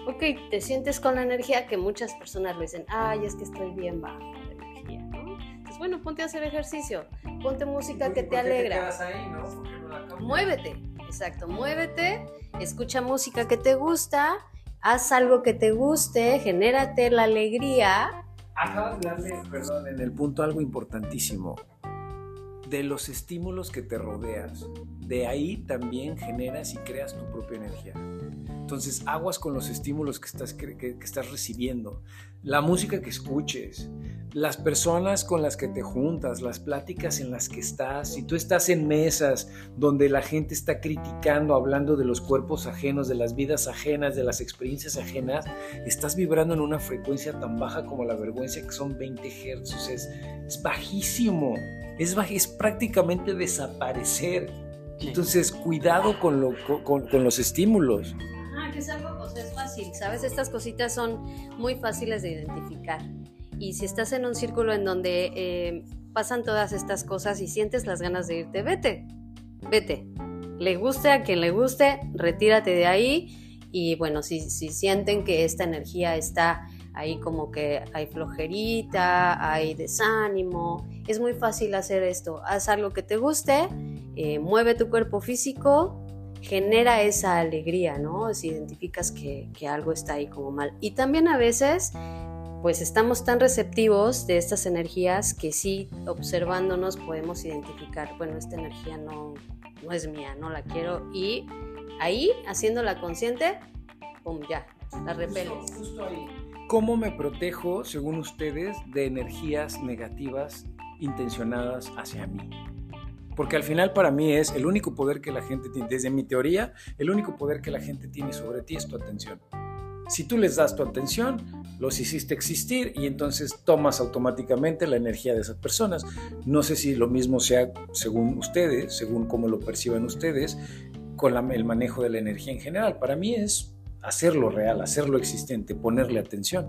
Ok, te sientes con la energía que muchas personas dicen, ay, es que estoy bien bajo de energía, ¿no? Entonces, bueno, ponte a hacer ejercicio, ponte música que te alegra. Muévete, exacto, muévete escucha música que te gusta, haz algo que te guste, genérate la alegría. Acabas de darle, perdón, en el punto algo importantísimo. De los estímulos que te rodeas, de ahí también generas y creas tu propia energía. Entonces, aguas con los estímulos que estás, que, estás recibiendo, la música que escuches, las personas con las que te juntas, las pláticas en las que estás. Si tú estás en mesas donde la gente está criticando, hablando de los cuerpos ajenos, de las vidas ajenas, de las experiencias ajenas, estás vibrando en una frecuencia tan baja como la vergüenza, que son 20 Hz. Es, es bajísimo. Es, es prácticamente desaparecer. Entonces, cuidado con, lo, con, con los estímulos que es algo, ¿sabes? Estas cositas son muy fáciles de identificar. Y si estás en un círculo en donde eh, pasan todas estas cosas y sientes las ganas de irte, vete, vete. Le guste a quien le guste, retírate de ahí. Y bueno, si, si sienten que esta energía está ahí como que hay flojerita, hay desánimo, es muy fácil hacer esto. Haz algo que te guste, eh, mueve tu cuerpo físico genera esa alegría, ¿no? Si identificas que, algo está ahí como mal. Y también a veces, pues estamos tan receptivos de estas energías que sí, observándonos, podemos identificar, bueno, esta energía no, no es mía, no la quiero. Y ahí, haciéndola consciente, pum, ya, la repelo. Justo, ahí. ¿Cómo me protejo, según ustedes, de energías negativas intencionadas hacia mí? Porque al final para mí es el único poder que la gente tiene, desde mi teoría, el único poder que la gente tiene sobre ti es tu atención. Si tú les das tu atención, los hiciste existir y entonces tomas automáticamente la energía de esas personas. No sé si lo mismo sea según ustedes, según cómo lo perciban ustedes, con el manejo de la energía en general. Para mí es hacerlo real, hacerlo existente, ponerle atención.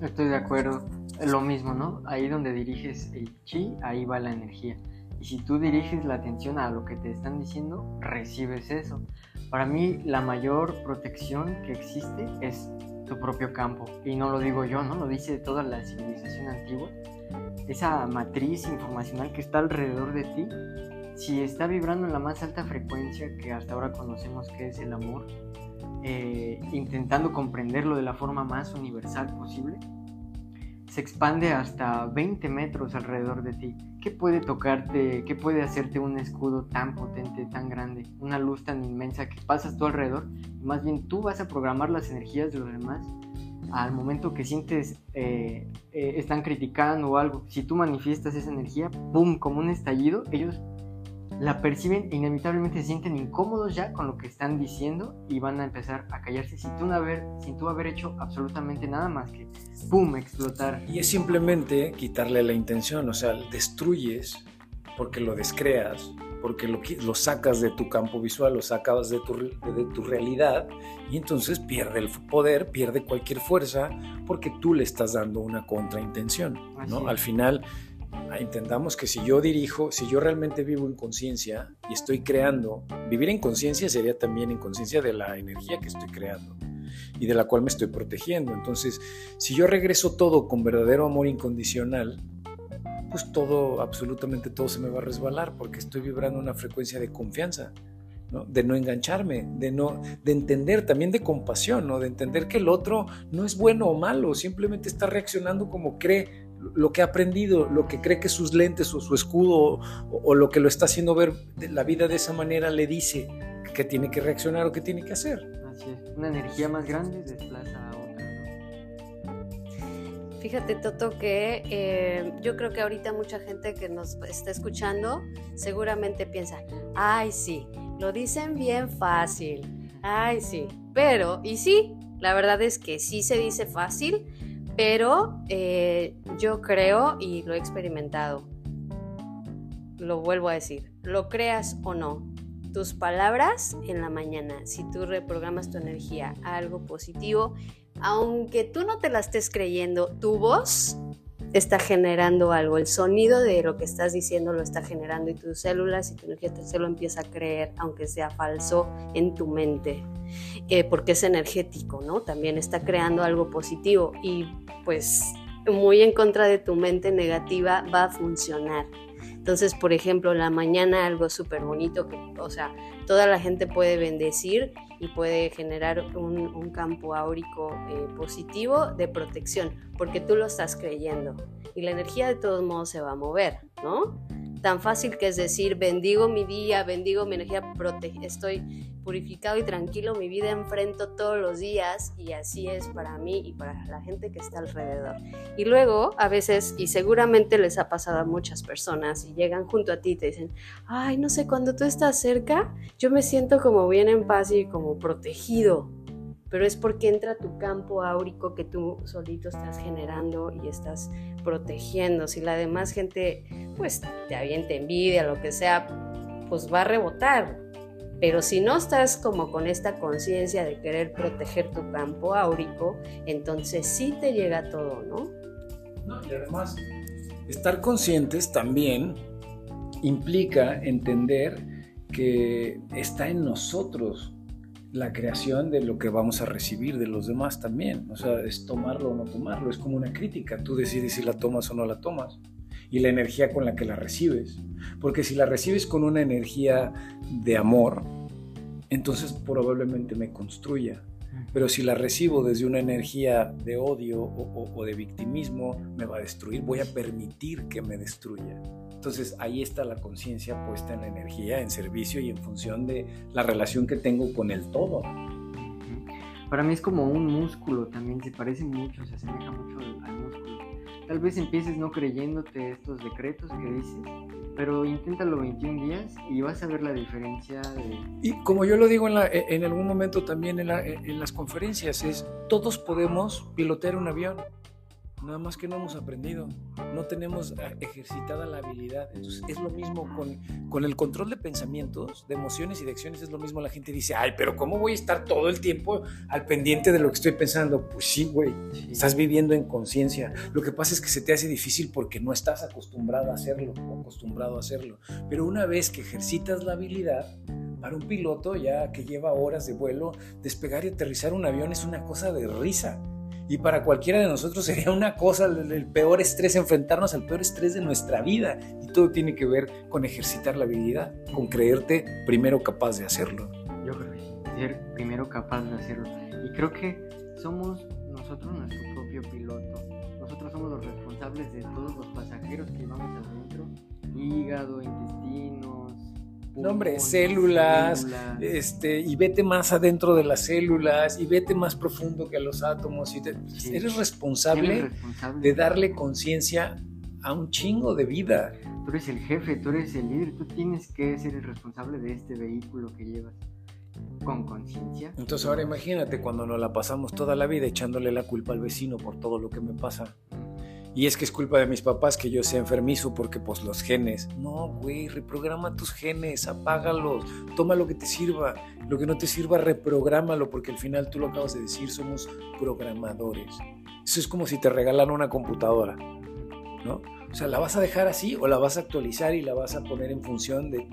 Estoy de acuerdo. Lo mismo, ¿no? Ahí donde diriges el chi, ahí va la energía. Y si tú diriges la atención a lo que te están diciendo, recibes eso. Para mí la mayor protección que existe es tu propio campo. Y no lo digo yo, ¿no? Lo dice toda la civilización antigua. Esa matriz informacional que está alrededor de ti, si está vibrando en la más alta frecuencia que hasta ahora conocemos que es el amor, eh, intentando comprenderlo de la forma más universal posible, se expande hasta 20 metros alrededor de ti ¿qué puede tocarte, qué puede hacerte un escudo tan potente, tan grande, una luz tan inmensa que pasas tú alrededor? Más bien tú vas a programar las energías de los demás al momento que sientes eh, eh, están criticando o algo. Si tú manifiestas esa energía, ¡pum!, como un estallido, ellos la perciben e inevitablemente se sienten incómodos ya con lo que están diciendo y van a empezar a callarse sin tú haber, sin tú haber hecho absolutamente nada más que ¡pum! explotar. Y es simplemente quitarle la intención, o sea, destruyes porque lo descreas, porque lo, lo sacas de tu campo visual, lo sacas de tu, de tu realidad y entonces pierde el poder, pierde cualquier fuerza porque tú le estás dando una contraintención, ¿no? Al final entendamos que si yo dirijo, si yo realmente vivo en conciencia y estoy creando, vivir en conciencia sería también en conciencia de la energía que estoy creando y de la cual me estoy protegiendo. Entonces, si yo regreso todo con verdadero amor incondicional, pues todo, absolutamente todo se me va a resbalar porque estoy vibrando una frecuencia de confianza. de no engancharme, de no, de entender también de compasión, ¿no? de entender que el otro no es bueno o malo, simplemente está reaccionando como cree lo que ha aprendido, lo que cree que sus lentes o su escudo o, lo que lo está haciendo ver la vida de esa manera le dice que tiene que reaccionar o que tiene que hacer. Así es, una energía más grande desplaza a otra. Fíjate, Toto, que eh, yo creo que ahorita mucha gente que nos está escuchando seguramente piensa, ay, sí, lo dicen bien fácil, ay, sí, pero, y sí, la verdad es que sí se dice fácil, pero eh, yo creo y lo he experimentado, lo vuelvo a decir, lo creas o no, tus palabras en la mañana, si tú reprogramas tu energía a algo positivo, aunque tú no te la estés creyendo, tu voz está generando algo, el sonido de lo que estás diciendo lo está generando y tus células y tu energía se lo empieza a creer, aunque sea falso en tu mente. Eh, porque es energético, ¿no? También está creando algo positivo y pues muy en contra de tu mente negativa va a funcionar. Entonces, por ejemplo, la mañana algo súper bonito, que, o sea, toda la gente puede bendecir y puede generar un, campo áurico eh, positivo de protección, porque tú lo estás creyendo y la energía de todos modos se va a mover, ¿no? tan fácil que es decir, bendigo mi día, bendigo mi energía, estoy purificado y tranquilo, mi vida enfrento todos los días y así es para mí y para la gente que está alrededor. Y luego, a veces, y seguramente les ha pasado a muchas personas, y llegan junto a ti y te dicen, ay, no sé, cuando tú estás cerca, yo me siento como bien en paz y como protegido pero es porque entra tu campo áurico que tú solito estás generando y estás protegiendo. Si la demás gente pues te avienta envidia, lo que sea, pues va a rebotar. Pero si no estás como con esta conciencia de querer proteger tu campo áurico, entonces sí te llega todo, ¿no? No, y además, estar conscientes también implica entender que está en nosotros la creación de lo que vamos a recibir de los demás también. O sea, es tomarlo o no tomarlo, es como una crítica. Tú decides si la tomas o no la tomas. Y la energía con la que la recibes. Porque si la recibes con una energía de amor, entonces probablemente me construya. Pero si la recibo desde una energía de odio o, o de victimismo, me va a destruir. Voy a permitir que me destruya. Entonces ahí está la conciencia puesta en la energía, en servicio y en función de la relación que tengo con el todo. Para mí es como un músculo también, se parece mucho, se asemeja mucho al, músculo. Tal vez empieces no creyéndote estos decretos que dices, pero inténtalo 21 días y vas a ver la diferencia. Y como yo lo digo en, en algún momento también en, en las conferencias, es todos podemos pilotear un avión. Nada más que no hemos aprendido, no tenemos eh, ejercitada la habilidad. Entonces es lo mismo con, con el control de pensamientos, de emociones y de acciones, es lo mismo. La gente dice, ay, pero ¿cómo voy a estar todo el tiempo al pendiente de lo que estoy pensando? Pues sí, güey, estás viviendo en conciencia. Lo que pasa es que se te hace difícil porque no estás acostumbrado a hacerlo o acostumbrado a hacerlo. Pero una vez que ejercitas la habilidad, para un piloto ya que lleva horas de vuelo, despegar y aterrizar un avión es una cosa de risa y para cualquiera de nosotros sería una cosa, el, peor estrés, enfrentarnos al peor estrés de nuestra vida. Y todo tiene que ver con ejercitar la habilidad, con creerte primero capaz de hacerlo. Yo creo que ser primero capaz de hacerlo. Y creo que somos nosotros nuestro propio piloto nosotros somos los responsables de todos los pasajeros que llevamos adentro, hígado, intestinos. No, hombre, células, este, y vete más adentro de las células, y vete más profundo que a los átomos. Y eres, responsable responsable de darle conciencia a un chingo de vida. Tú eres el jefe, tú eres el líder, tú tienes que ser el responsable de este vehículo que llevas con conciencia. Entonces ahora imagínate cuando nos la pasamos toda la vida echándole la culpa al vecino por todo lo que me pasa. Y es que es culpa de mis papás que yo sea enfermizo porque pues los genes. No, güey, reprograma tus genes, apágalos, toma lo que te sirva. Lo que no te sirva, reprográmalo porque al final tú lo acabas de decir, somos programadores. Eso es como si te regalan una computadora, ¿no? O sea, ¿la vas a dejar así o la vas a actualizar y la vas a poner en función de,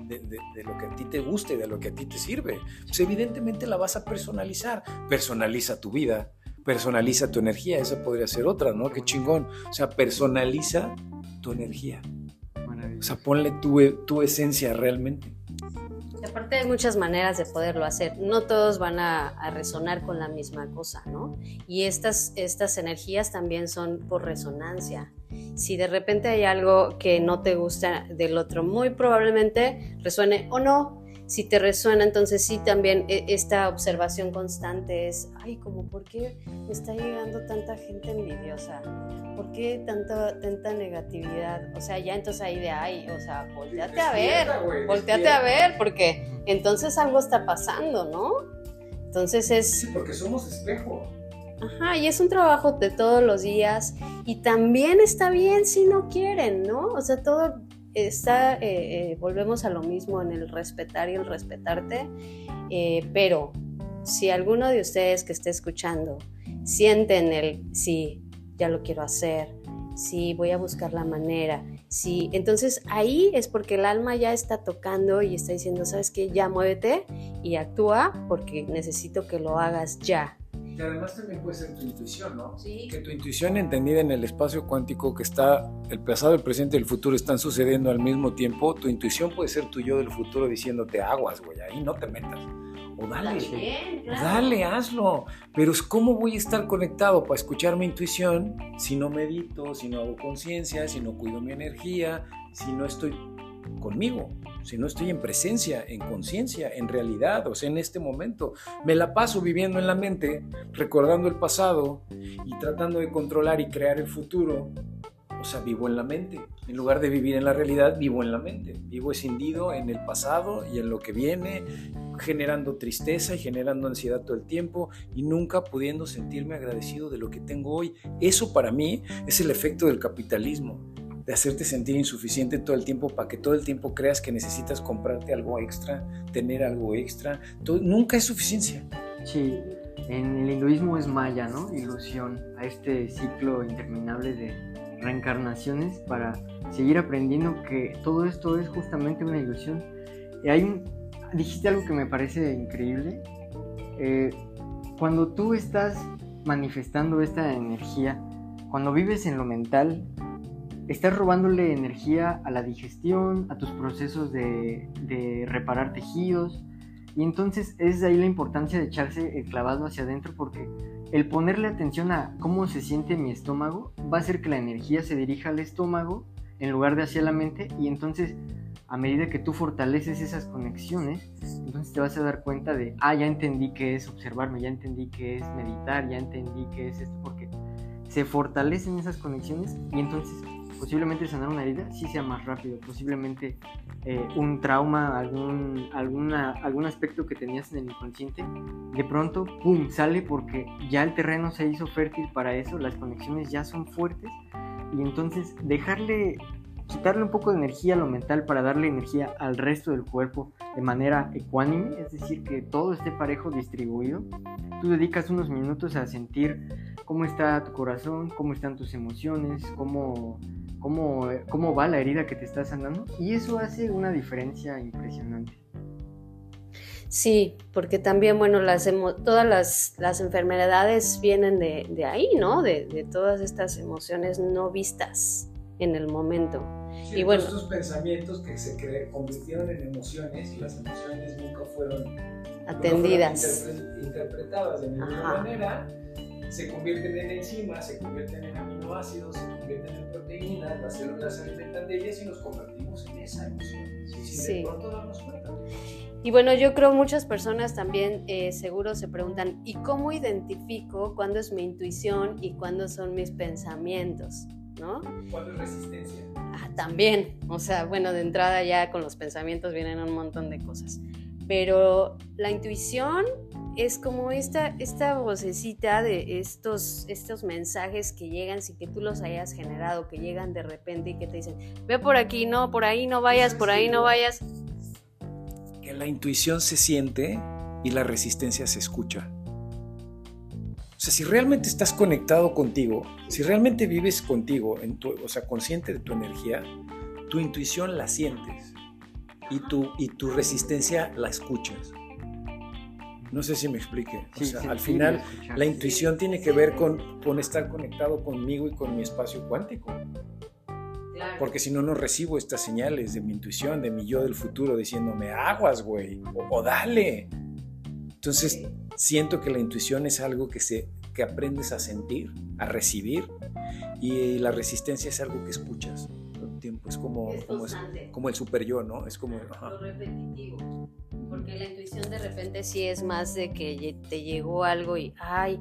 lo que a ti te guste, de lo que a ti te sirve? Pues evidentemente la vas a personalizar. Personaliza tu vida, personaliza tu energía. Esa podría ser otra, ¿no? Qué chingón. O sea, personaliza tu energía. O sea, ponle tu, tu esencia realmente. Aparte hay muchas maneras de poderlo hacer. No todos van a, a, resonar con la misma cosa, ¿no? Y estas, estas energías también son por resonancia. Si de repente hay algo que no te gusta del otro, muy probablemente resuene o no. Si te resuena, entonces sí también e, esta observación constante es, ay, como, ¿por qué me está llegando tanta gente envidiosa? ¿Por qué tanta, tanta negatividad? O sea, ya entonces ahí de, ay, o sea, volteate a ver, volteate a ver, porque entonces algo está pasando, ¿no? Entonces es... Sí, porque somos espejo. Ajá, y es un trabajo de todos los días y también está bien si no quieren, ¿no? O sea, todo está, eh, eh, volvemos a lo mismo en el respetar y el respetarte, eh, pero si alguno de ustedes que esté escuchando sienten el, sí, ya lo quiero hacer, sí, voy a buscar la manera, sí, entonces ahí es porque el alma ya está tocando y está diciendo, sabes qué, ya muévete y actúa porque necesito que lo hagas ya, y además también puede ser tu intuición, ¿no? Sí. Que tu intuición entendida en el espacio cuántico que está, el pasado, el presente y el futuro están sucediendo al mismo tiempo, tu intuición puede ser tu yo del futuro diciéndote aguas, güey, ahí no te metas. O dale, dale, hazlo. Pero ¿cómo voy a estar conectado para escuchar mi intuición si no medito, si no hago conciencia, si no cuido mi energía, si no estoy conmigo? Si no estoy en presencia, en conciencia, en realidad, o sea, en este momento. Me la paso viviendo en la mente, recordando el pasado y tratando de controlar y crear el futuro. O sea, vivo en la mente. En lugar de vivir en la realidad, vivo en la mente. Vivo escindido en el pasado y en lo que viene, generando tristeza y generando ansiedad todo el tiempo y nunca pudiendo sentirme agradecido de lo que tengo hoy. Eso para mí es el efecto del capitalismo de hacerte sentir insuficiente todo el tiempo para que todo el tiempo creas que necesitas comprarte algo extra, tener algo extra. nunca es suficiencia. Sí, en el hinduismo es maya, ¿no? Ilusión a este ciclo interminable de reencarnaciones para seguir aprendiendo que todo esto es justamente una ilusión. Y hay un, dijiste algo que me parece increíble. Eh, cuando tú estás manifestando esta energía, cuando vives en lo mental, estás robándole energía a la digestión, a tus procesos de, reparar tejidos. Y entonces es ahí la importancia de echarse el clavado hacia adentro porque el ponerle atención a cómo se siente mi estómago va a hacer que la energía se dirija al estómago en lugar de hacia la mente y entonces a medida que tú fortaleces esas conexiones, entonces te vas a dar cuenta de, ah, ya entendí qué es observarme, ya entendí qué es meditar, ya entendí qué es esto, porque se fortalecen esas conexiones y entonces posiblemente sanar una herida sí sea más rápido, posiblemente eh, un trauma, algún, alguna, algún aspecto que tenías en el inconsciente, de pronto, ¡pum!, sale porque ya el terreno se hizo fértil para eso, las conexiones ya son fuertes y entonces dejarle, quitarle un poco de energía a lo mental para darle energía al resto del cuerpo de manera ecuánime, es decir, que todo esté parejo distribuido. Tú dedicas unos minutos a sentir cómo está tu corazón, cómo están tus emociones, cómo cómo, cómo va la herida que te está sanando y eso hace una diferencia impresionante. Sí, porque también, bueno, las todas las, las, enfermedades vienen de, de ahí, ¿no? De, de, todas estas emociones no vistas en el momento. y bueno, estos pensamientos que se convirtieron en emociones y las emociones nunca fueron atendidas, interpretadas de ninguna manera se convierten en enzimas, se convierten en aminoácidos, se convierten en proteínas, las células se alimentan de ellas y nos convertimos en esa emoción, sin de pronto darnos cuenta. Y bueno, yo creo muchas personas también eh, seguro se preguntan, ¿y cómo identifico cuándo es mi intuición y cuándo son mis pensamientos? ¿No? ¿Cuándo es resistencia? Ah, también, o sea, bueno, de entrada ya con los pensamientos vienen un montón de cosas. Pero la intuición es como esta, esta vocecita de estos, estos mensajes que llegan sin que tú los hayas generado, que llegan de repente y que te dicen, ve por aquí, no, por ahí no vayas, por ahí no vayas la intuición se siente y la resistencia se escucha. O sea, si realmente estás conectado contigo, si realmente vives contigo, en tu, o sea, consciente de tu energía, tu intuición la sientes y tu, y tu resistencia la escuchas. No sé si me explique. O sea, al final, la intuición tiene que ver con, con estar conectado conmigo y con mi espacio cuántico. Porque si no, no recibo estas señales de mi intuición, de mi yo del futuro, diciéndome, aguas, güey, o, dale. Entonces, siento que la intuición es algo que, se, que aprendes a sentir, a recibir, y la resistencia es algo que escuchas el tiempo. Es como, como, como, el super yo, ¿no? Es como... Lo repetitivo. Porque la intuición de repente sí es más de que te llegó algo y, ay,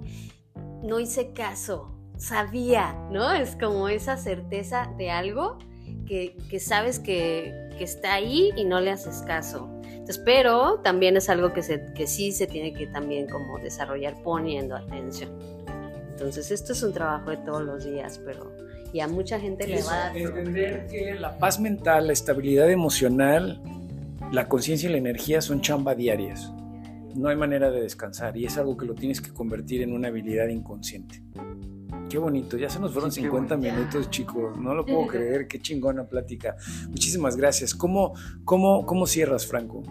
no hice caso sabía, ¿no? Es como esa certeza de algo que, sabes que, está ahí y no le haces caso. Entonces, pero también es algo que, se, que sí se tiene que también como desarrollar poniendo atención. Entonces, esto es un trabajo de todos los días, pero y a mucha gente le va a dar... Entender que la paz mental, la estabilidad emocional, la conciencia y la energía son chamba diarias. No hay manera de descansar y es algo que lo tienes que convertir en una habilidad inconsciente. Qué bonito, ya se nos fueron 50 minutos, chicos. No lo puedo creer, qué chingona plática. Muchísimas gracias. ¿Cómo, cómo, cómo cierras, Franco?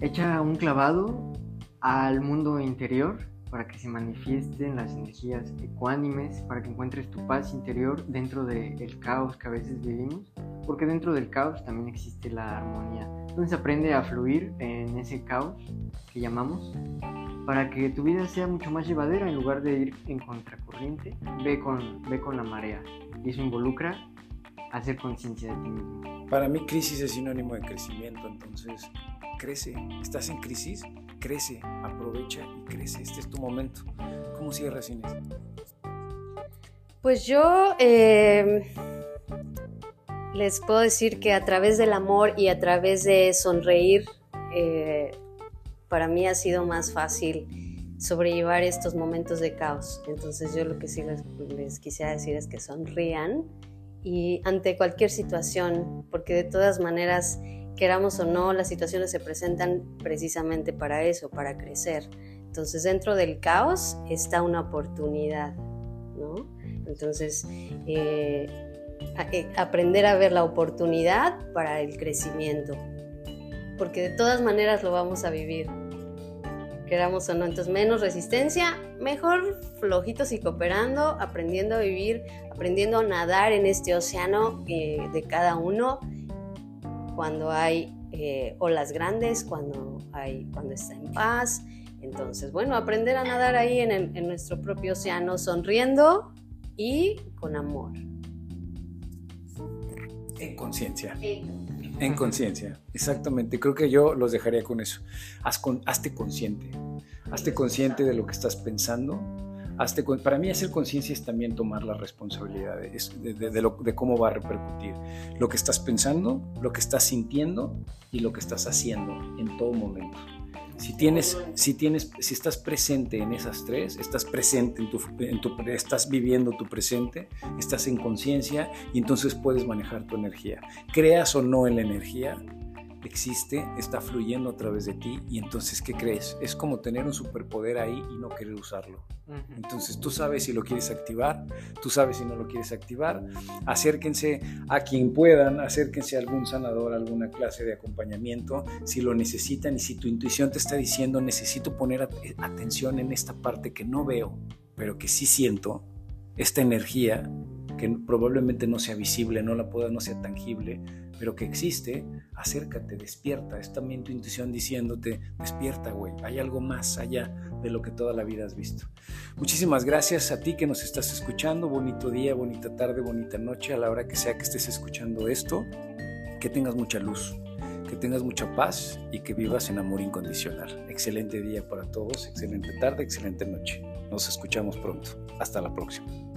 Echa un clavado al mundo interior para que se manifiesten las energías ecuánimes, para que encuentres tu paz interior dentro del caos que a veces vivimos, porque dentro del caos también existe la armonía. Entonces aprende a fluir en ese caos que llamamos para que tu vida sea mucho más llevadera en lugar de ir en contracorriente, ve con, ve con la marea. Y eso involucra hacer conciencia de ti mismo. Para mí crisis es sinónimo de crecimiento, entonces crece. ¿Estás en crisis? Crece, aprovecha y crece. Este es tu momento. ¿Cómo cierras, Inés? Pues yo eh, les puedo decir que a través del amor y a través de sonreír, eh, para mí ha sido más fácil sobrellevar estos momentos de caos. Entonces yo lo que sí les, quisiera decir es que sonrían y ante cualquier situación, porque de todas maneras, queramos o no, las situaciones se presentan precisamente para eso, para crecer. Entonces dentro del caos está una oportunidad, ¿no? Entonces, eh, eh, aprender a ver la oportunidad para el crecimiento, porque de todas maneras lo vamos a vivir queramos o no. Entonces, menos resistencia, mejor flojitos y cooperando, aprendiendo a vivir, aprendiendo a nadar en este océano eh, de cada uno cuando hay eh, olas grandes, cuando, hay, cuando está en paz. Entonces, bueno, aprender a nadar ahí en, en nuestro propio océano, sonriendo y con amor. En conciencia. En conciencia, exactamente. Creo que yo los dejaría con eso. hazte consciente. Hazte consciente de lo que estás pensando. Hazte, para mí hacer conciencia es también tomar la responsabilidad de, de, cómo va a repercutir lo que estás pensando, lo que estás sintiendo y lo que estás haciendo en todo momento. Si tienes, si tienes, si estás presente en esas tres, estás presente en tu, en tu estás viviendo tu presente, estás en conciencia y entonces puedes manejar tu energía. Creas o no en la energía, existe, está fluyendo a través de ti y entonces, ¿qué crees? Es como tener un superpoder ahí y no querer usarlo. Entonces tú sabes si lo quieres activar, tú sabes si no lo quieres activar. Acérquense a quien puedan, acérquense a algún sanador, a alguna clase de acompañamiento si lo necesitan y si tu intuición te está diciendo necesito poner atención en esta parte que no veo, pero que sí siento, esta energía que probablemente no sea visible, no la pueda, no sea tangible, pero que existe, acércate, despierta. Es también tu intuición diciéndote, despierta, güey, hay algo más allá de lo que toda la vida has visto. Muchísimas gracias a ti que nos estás escuchando. Bonito día, bonita tarde, bonita noche, a la hora que sea que estés escuchando esto. Que tengas mucha luz, que tengas mucha paz y que vivas en amor incondicional. Excelente día para todos, excelente tarde, excelente noche. Nos escuchamos pronto. Hasta la próxima.